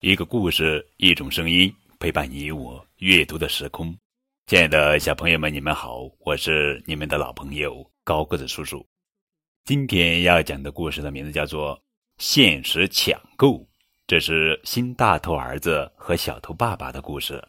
一个故事，一种声音，陪伴你我阅读的时空。亲爱的小朋友们，你们好，我是你们的老朋友高个子叔叔。今天要讲的故事的名字叫做《限时抢购》，这是新大头儿子和小头爸爸的故事。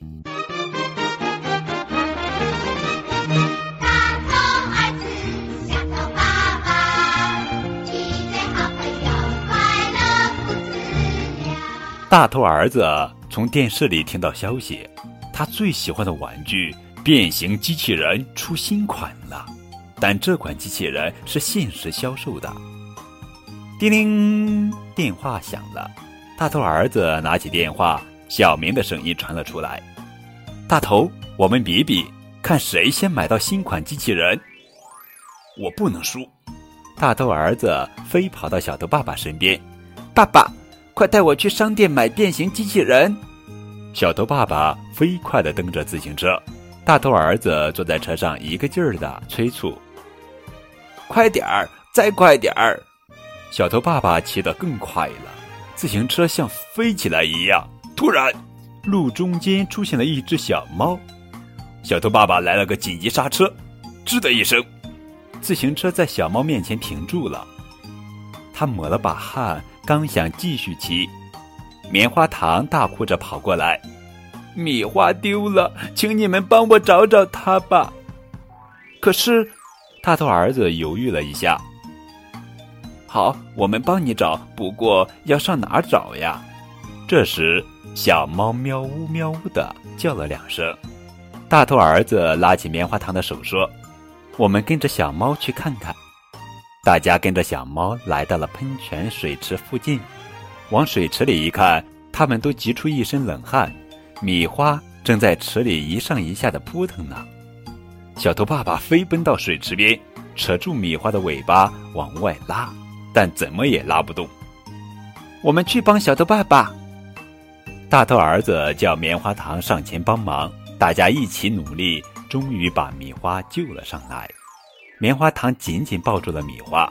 大头儿子从电视里听到消息，他最喜欢的玩具变形机器人出新款了，但这款机器人是限时销售的。叮铃，电话响了。大头儿子拿起电话，小明的声音传了出来：“大头，我们比比，看谁先买到新款机器人。”我不能输。大头儿子飞跑到小头爸爸身边：“爸爸。”快带我去商店买变形机器人！小头爸爸飞快地蹬着自行车，大头儿子坐在车上，一个劲儿地催促：“快点儿，再快点儿！”小头爸爸骑得更快了，自行车像飞起来一样。突然，路中间出现了一只小猫，小头爸爸来了个紧急刹车，吱的一声，自行车在小猫面前停住了。他抹了把汗。刚想继续骑，棉花糖大哭着跑过来：“米花丢了，请你们帮我找找它吧。”可是，大头儿子犹豫了一下：“好，我们帮你找，不过要上哪儿找呀？”这时，小猫喵呜喵呜的叫了两声，大头儿子拉起棉花糖的手说：“我们跟着小猫去看看。”大家跟着小猫来到了喷泉水池附近，往水池里一看，他们都急出一身冷汗。米花正在池里一上一下的扑腾呢。小头爸爸飞奔到水池边，扯住米花的尾巴往外拉，但怎么也拉不动。我们去帮小头爸爸。大头儿子叫棉花糖上前帮忙，大家一起努力，终于把米花救了上来。棉花糖紧紧抱住了米花，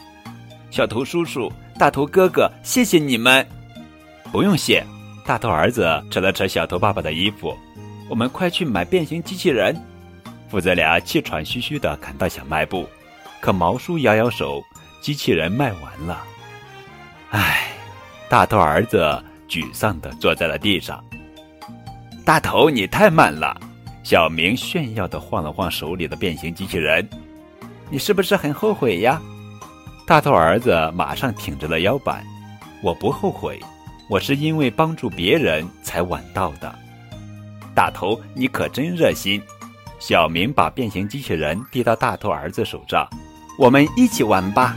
小头叔叔、大头哥哥，谢谢你们！不用谢。大头儿子扯了扯小头爸爸的衣服，我们快去买变形机器人。父子俩气喘吁吁地赶到小卖部，可毛叔摇摇手，机器人卖完了。唉，大头儿子沮丧地坐在了地上。大头，你太慢了！小明炫耀地晃了晃手里的变形机器人。你是不是很后悔呀？大头儿子马上挺直了腰板，我不后悔，我是因为帮助别人才晚到的。大头，你可真热心。小明把变形机器人递到大头儿子手上，我们一起玩吧。